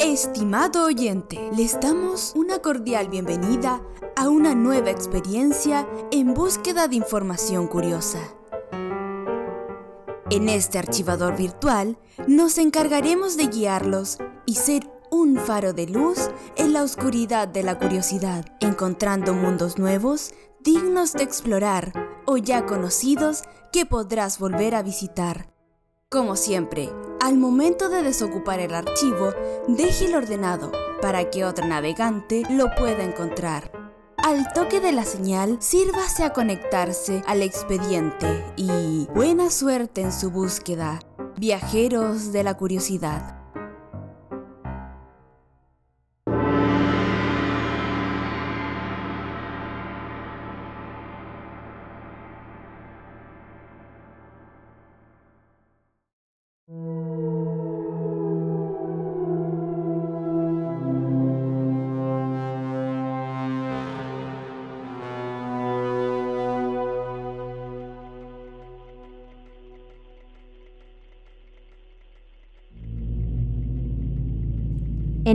Estimado oyente, les damos una cordial bienvenida a una nueva experiencia en búsqueda de información curiosa. En este archivador virtual nos encargaremos de guiarlos y ser un faro de luz en la oscuridad de la curiosidad, encontrando mundos nuevos dignos de explorar o ya conocidos que podrás volver a visitar. Como siempre, al momento de desocupar el archivo, déjelo ordenado para que otro navegante lo pueda encontrar. Al toque de la señal, sírvase a conectarse al expediente y buena suerte en su búsqueda, viajeros de la curiosidad.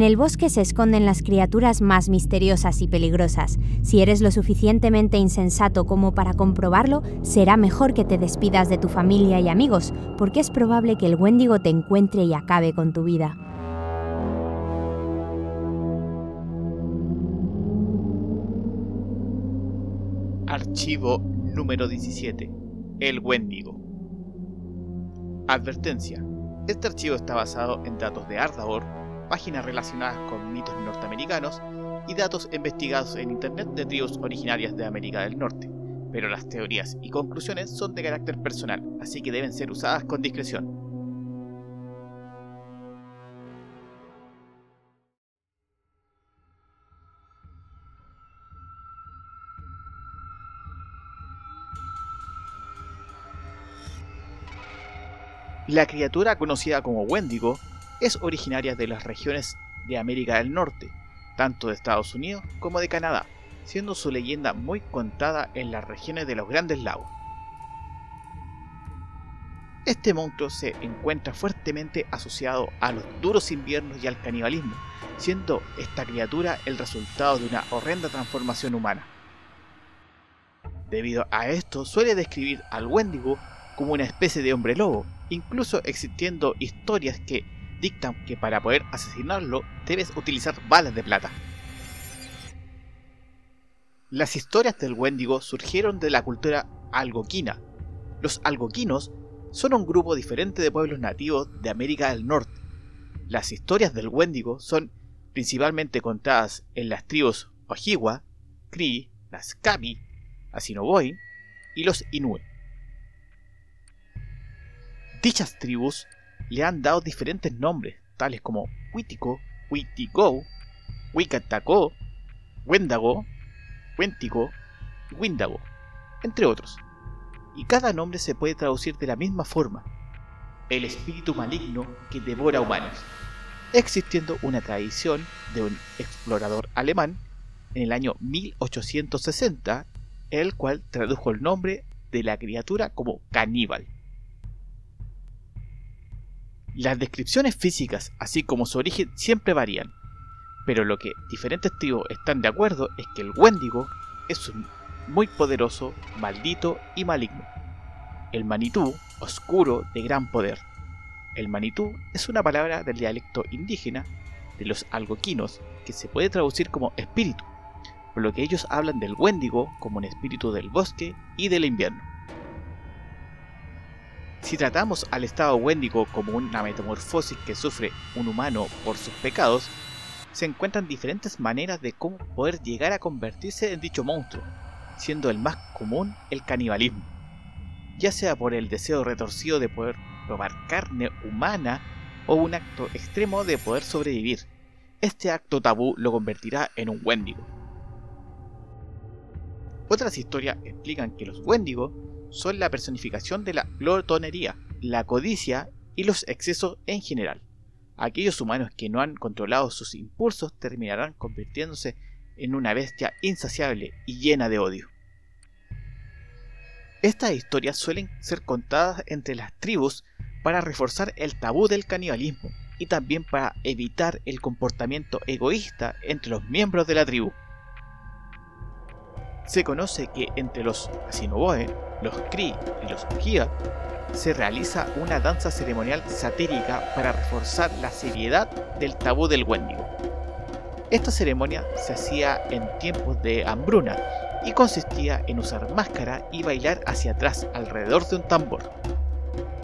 En el bosque se esconden las criaturas más misteriosas y peligrosas. Si eres lo suficientemente insensato como para comprobarlo, será mejor que te despidas de tu familia y amigos, porque es probable que el Wendigo te encuentre y acabe con tu vida. Archivo número 17. El Wendigo. Advertencia. Este archivo está basado en datos de Ardaor páginas relacionadas con mitos norteamericanos y datos investigados en Internet de tribus originarias de América del Norte, pero las teorías y conclusiones son de carácter personal, así que deben ser usadas con discreción. La criatura conocida como Wendigo es originaria de las regiones de América del Norte, tanto de Estados Unidos como de Canadá, siendo su leyenda muy contada en las regiones de los Grandes Lagos. Este monstruo se encuentra fuertemente asociado a los duros inviernos y al canibalismo, siendo esta criatura el resultado de una horrenda transformación humana. Debido a esto, suele describir al Wendigo como una especie de hombre lobo, incluso existiendo historias que dictan que para poder asesinarlo debes utilizar balas de plata. Las historias del Wendigo surgieron de la cultura algoquina. Los algoquinos son un grupo diferente de pueblos nativos de América del Norte. Las historias del Wendigo son principalmente contadas en las tribus Ojibwa, Cree, las Kami, Assiniboine y los Inuit. Dichas tribus le han dado diferentes nombres, tales como Witico, Witigo, Wicataco, Wendago, Wentico y Windago, entre otros. Y cada nombre se puede traducir de la misma forma, el espíritu maligno que devora humanos, existiendo una tradición de un explorador alemán en el año 1860, el cual tradujo el nombre de la criatura como caníbal. Las descripciones físicas, así como su origen, siempre varían, pero lo que diferentes tribus están de acuerdo es que el Wendigo es un muy poderoso, maldito y maligno. El Manitú, oscuro, de gran poder. El Manitú es una palabra del dialecto indígena de los algoquinos que se puede traducir como espíritu, por lo que ellos hablan del Wendigo como un espíritu del bosque y del invierno. Si tratamos al estado Wendigo como una metamorfosis que sufre un humano por sus pecados, se encuentran diferentes maneras de cómo poder llegar a convertirse en dicho monstruo, siendo el más común el canibalismo, ya sea por el deseo retorcido de poder probar carne humana o un acto extremo de poder sobrevivir. Este acto tabú lo convertirá en un Wendigo. Otras historias explican que los Wendigos son la personificación de la glotonería, la codicia y los excesos en general. Aquellos humanos que no han controlado sus impulsos terminarán convirtiéndose en una bestia insaciable y llena de odio. Estas historias suelen ser contadas entre las tribus para reforzar el tabú del canibalismo, y también para evitar el comportamiento egoísta entre los miembros de la tribu. Se conoce que entre los Asinoboe, los Kree y los Gia se realiza una danza ceremonial satírica para reforzar la seriedad del tabú del Wendigo. Esta ceremonia se hacía en tiempos de hambruna y consistía en usar máscara y bailar hacia atrás alrededor de un tambor.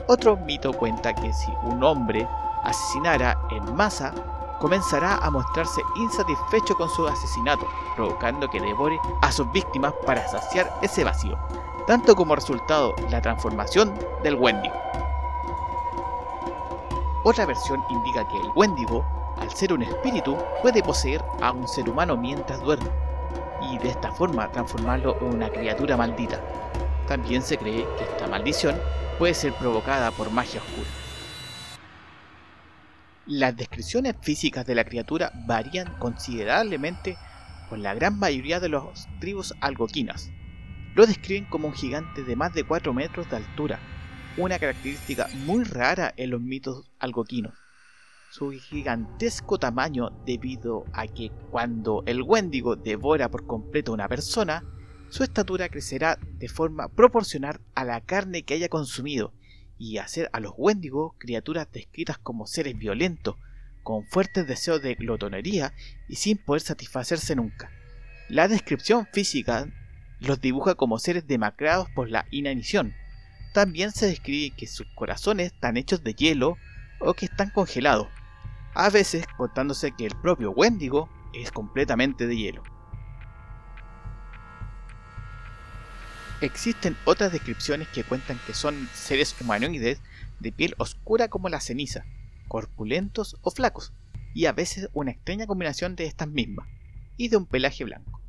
Otro mito cuenta que si un hombre asesinara en masa, comenzará a mostrarse insatisfecho con su asesinato, provocando que devore a sus víctimas para saciar ese vacío, tanto como resultado la transformación del Wendigo. Otra versión indica que el Wendigo, al ser un espíritu, puede poseer a un ser humano mientras duerme, y de esta forma transformarlo en una criatura maldita. También se cree que esta maldición puede ser provocada por magia oscura. Las descripciones físicas de la criatura varían considerablemente por la gran mayoría de las tribus algoquinas. Lo describen como un gigante de más de 4 metros de altura, una característica muy rara en los mitos algoquinos. Su gigantesco tamaño debido a que cuando el Wendigo devora por completo a una persona, su estatura crecerá de forma proporcional a la carne que haya consumido y hacer a los Wendigo criaturas descritas como seres violentos, con fuertes deseos de glotonería y sin poder satisfacerse nunca. La descripción física los dibuja como seres demacrados por la inanición. También se describe que sus corazones están hechos de hielo o que están congelados, a veces contándose que el propio Wendigo es completamente de hielo. Existen otras descripciones que cuentan que son seres humanoides de piel oscura como la ceniza, corpulentos o flacos, y a veces una extraña combinación de estas mismas, y de un pelaje blanco.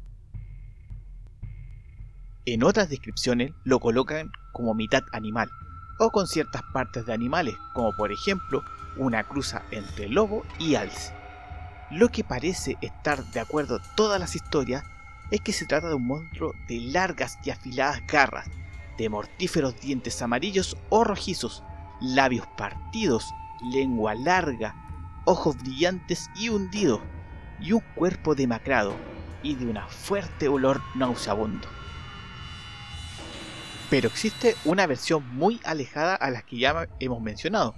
En otras descripciones lo colocan como mitad animal, o con ciertas partes de animales, como por ejemplo una cruza entre lobo y alce. Lo que parece estar de acuerdo todas las historias es que se trata de un monstruo de largas y afiladas garras, de mortíferos dientes amarillos o rojizos, labios partidos, lengua larga, ojos brillantes y hundidos, y un cuerpo demacrado y de una fuerte olor nauseabundo. Pero existe una versión muy alejada a las que ya hemos mencionado,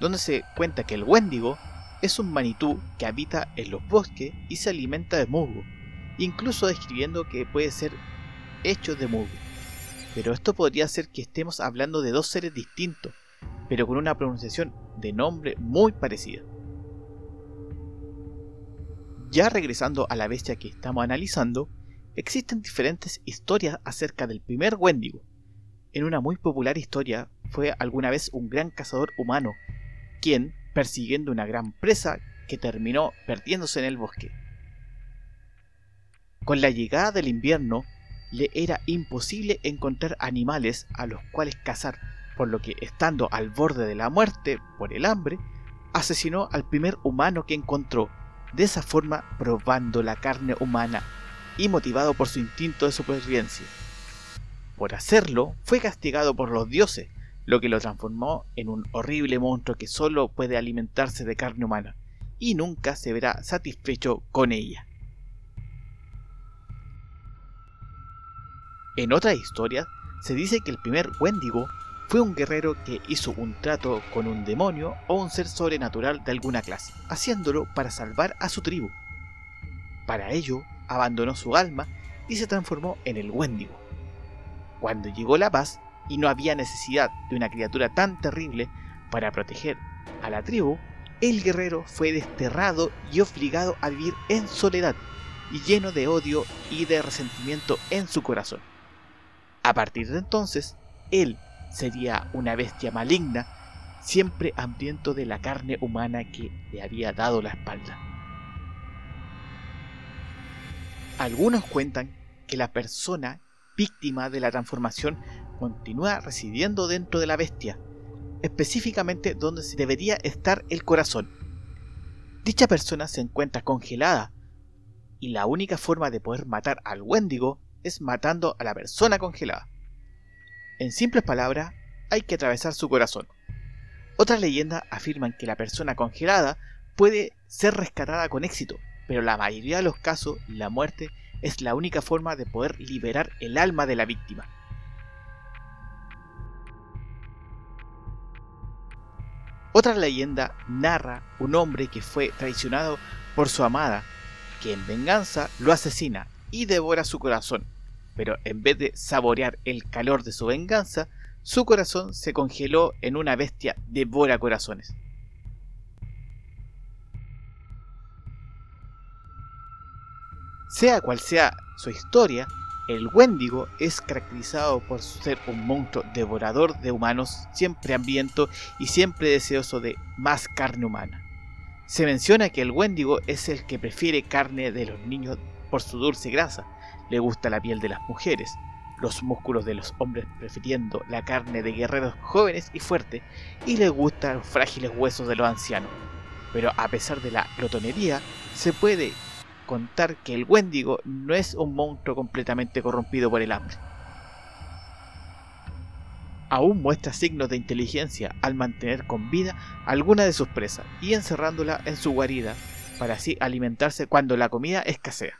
donde se cuenta que el Wendigo es un manitú que habita en los bosques y se alimenta de musgo, incluso describiendo que puede ser hecho de musgo. Pero esto podría ser que estemos hablando de dos seres distintos, pero con una pronunciación de nombre muy parecida. Ya regresando a la bestia que estamos analizando, existen diferentes historias acerca del primer Wendigo. En una muy popular historia fue alguna vez un gran cazador humano, quien, persiguiendo una gran presa, que terminó perdiéndose en el bosque. Con la llegada del invierno, le era imposible encontrar animales a los cuales cazar, por lo que estando al borde de la muerte por el hambre, asesinó al primer humano que encontró, de esa forma probando la carne humana y motivado por su instinto de supervivencia. Por hacerlo, fue castigado por los dioses, lo que lo transformó en un horrible monstruo que solo puede alimentarse de carne humana, y nunca se verá satisfecho con ella. En otras historias, se dice que el primer Wendigo fue un guerrero que hizo un trato con un demonio o un ser sobrenatural de alguna clase, haciéndolo para salvar a su tribu. Para ello, abandonó su alma y se transformó en el Wendigo. Cuando llegó la paz y no había necesidad de una criatura tan terrible para proteger a la tribu, el guerrero fue desterrado y obligado a vivir en soledad y lleno de odio y de resentimiento en su corazón. A partir de entonces, él sería una bestia maligna, siempre hambriento de la carne humana que le había dado la espalda. Algunos cuentan que la persona víctima de la transformación continúa residiendo dentro de la bestia, específicamente donde debería estar el corazón. Dicha persona se encuentra congelada y la única forma de poder matar al Wendigo es matando a la persona congelada. En simples palabras, hay que atravesar su corazón. Otras leyendas afirman que la persona congelada puede ser rescatada con éxito, pero la mayoría de los casos la muerte es la única forma de poder liberar el alma de la víctima. Otra leyenda narra un hombre que fue traicionado por su amada, que en venganza lo asesina y devora su corazón, pero en vez de saborear el calor de su venganza, su corazón se congeló en una bestia devora corazones. Sea cual sea su historia, el Wendigo es caracterizado por ser un monstruo devorador de humanos, siempre hambriento y siempre deseoso de más carne humana. Se menciona que el Wendigo es el que prefiere carne de los niños por su dulce grasa, le gusta la piel de las mujeres, los músculos de los hombres prefiriendo la carne de guerreros jóvenes y fuertes, y le gustan los frágiles huesos de los ancianos. Pero a pesar de la glotonería, se puede contar que el Wendigo no es un monstruo completamente corrompido por el hambre. Aún muestra signos de inteligencia al mantener con vida alguna de sus presas y encerrándola en su guarida para así alimentarse cuando la comida escasea.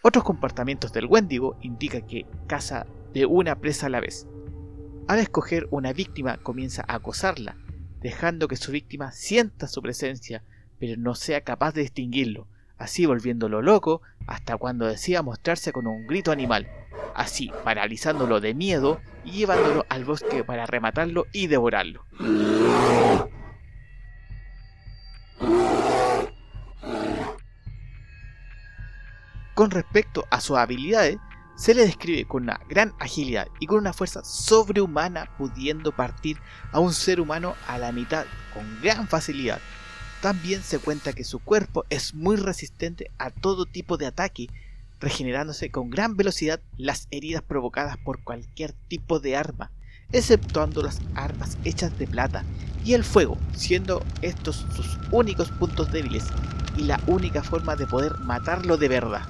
Otros comportamientos del Wendigo indican que caza de una presa a la vez. Al escoger una víctima comienza a acosarla, dejando que su víctima sienta su presencia, pero no sea capaz de distinguirlo, así volviéndolo loco hasta cuando decida mostrarse con un grito animal, así paralizándolo de miedo y llevándolo al bosque para rematarlo y devorarlo. Con respecto a sus habilidades, se le describe con una gran agilidad y con una fuerza sobrehumana pudiendo partir a un ser humano a la mitad con gran facilidad, también se cuenta que su cuerpo es muy resistente a todo tipo de ataque, regenerándose con gran velocidad las heridas provocadas por cualquier tipo de arma, exceptuando las armas hechas de plata y el fuego, siendo estos sus únicos puntos débiles y la única forma de poder matarlo de verdad.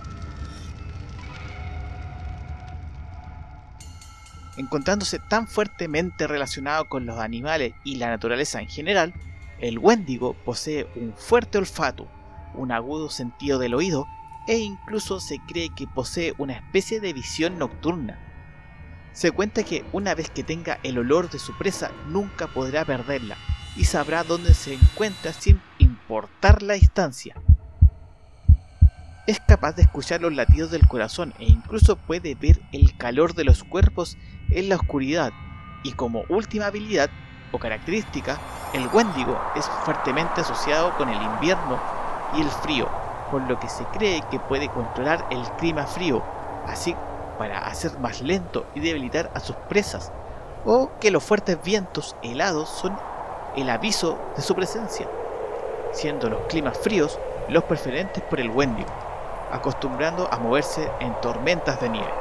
Encontrándose tan fuertemente relacionado con los animales y la naturaleza en general, el Wendigo posee un fuerte olfato, un agudo sentido del oído e incluso se cree que posee una especie de visión nocturna. Se cuenta que una vez que tenga el olor de su presa nunca podrá perderla y sabrá dónde se encuentra sin importar la distancia. Es capaz de escuchar los latidos del corazón e incluso puede ver el calor de los cuerpos en la oscuridad y como última habilidad o característica, el Wendigo es fuertemente asociado con el invierno y el frío, por lo que se cree que puede controlar el clima frío, así para hacer más lento y debilitar a sus presas, o que los fuertes vientos helados son el aviso de su presencia, siendo los climas fríos los preferentes por el Wendigo, acostumbrando a moverse en tormentas de nieve.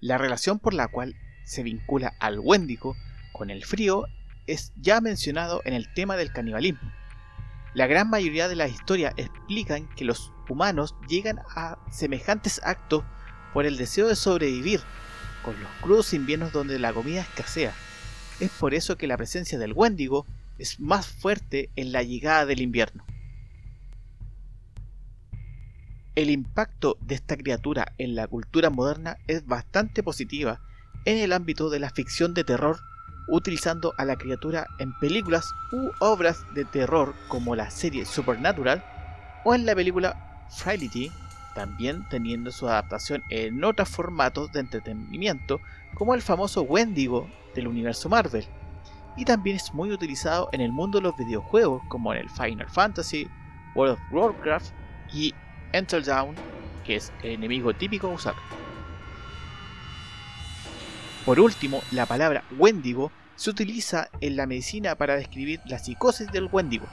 La relación por la cual se vincula al Wendigo con el frío es ya mencionado en el tema del canibalismo. La gran mayoría de las historias explican que los humanos llegan a semejantes actos por el deseo de sobrevivir, con los crudos inviernos donde la comida escasea. Es por eso que la presencia del Wendigo es más fuerte en la llegada del invierno. El impacto de esta criatura en la cultura moderna es bastante positiva en el ámbito de la ficción de terror, utilizando a la criatura en películas u obras de terror como la serie Supernatural o en la película Frailty, también teniendo su adaptación en otros formatos de entretenimiento como el famoso Wendigo del universo Marvel. Y también es muy utilizado en el mundo de los videojuegos como en el Final Fantasy, World of Warcraft y Enter Down, que es el enemigo típico a usar. Por último, la palabra Wendigo se utiliza en la medicina para describir la psicosis del Wendigo,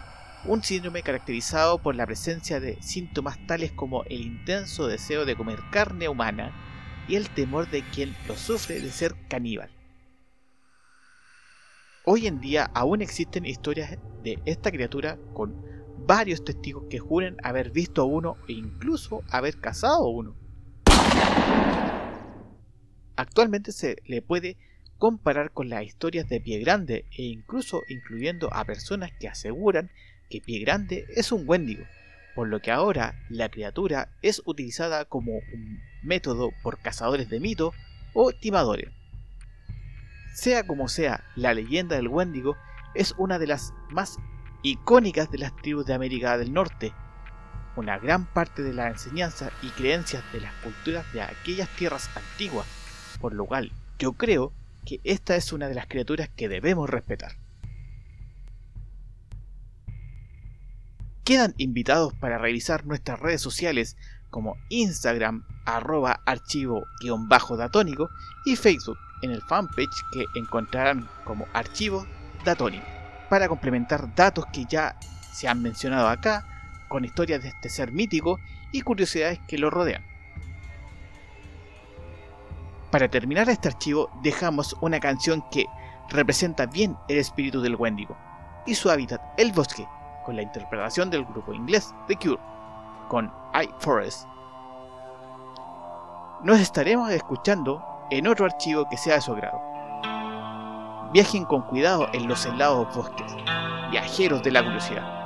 un síndrome caracterizado por la presencia de síntomas tales como el intenso deseo de comer carne humana y el temor de quien lo sufre de ser caníbal. Hoy en día aún existen historias de esta criatura con varios testigos que juran haber visto a uno e incluso haber cazado a uno. Actualmente se le puede comparar con las historias de Pie Grande e incluso incluyendo a personas que aseguran que Pie Grande es un Wendigo, por lo que ahora la criatura es utilizada como un método por cazadores de mito o timadores. Sea como sea, la leyenda del Wendigo es una de las más icónicas de las tribus de América del Norte. Una gran parte de las enseñanzas y creencias de las culturas de aquellas tierras antiguas, por lo cual yo creo que esta es una de las criaturas que debemos respetar. Quedan invitados para revisar nuestras redes sociales como Instagram arroba archivo-datónico y Facebook en el fanpage que encontrarán como archivo datónico para complementar datos que ya se han mencionado acá con historias de este ser mítico y curiosidades que lo rodean. Para terminar este archivo dejamos una canción que representa bien el espíritu del Wendigo y su hábitat, el bosque, con la interpretación del grupo inglés The Cure, con I Forest. Nos estaremos escuchando en otro archivo que sea de su agrado. Viajen con cuidado en los helados bosques, viajeros de la curiosidad.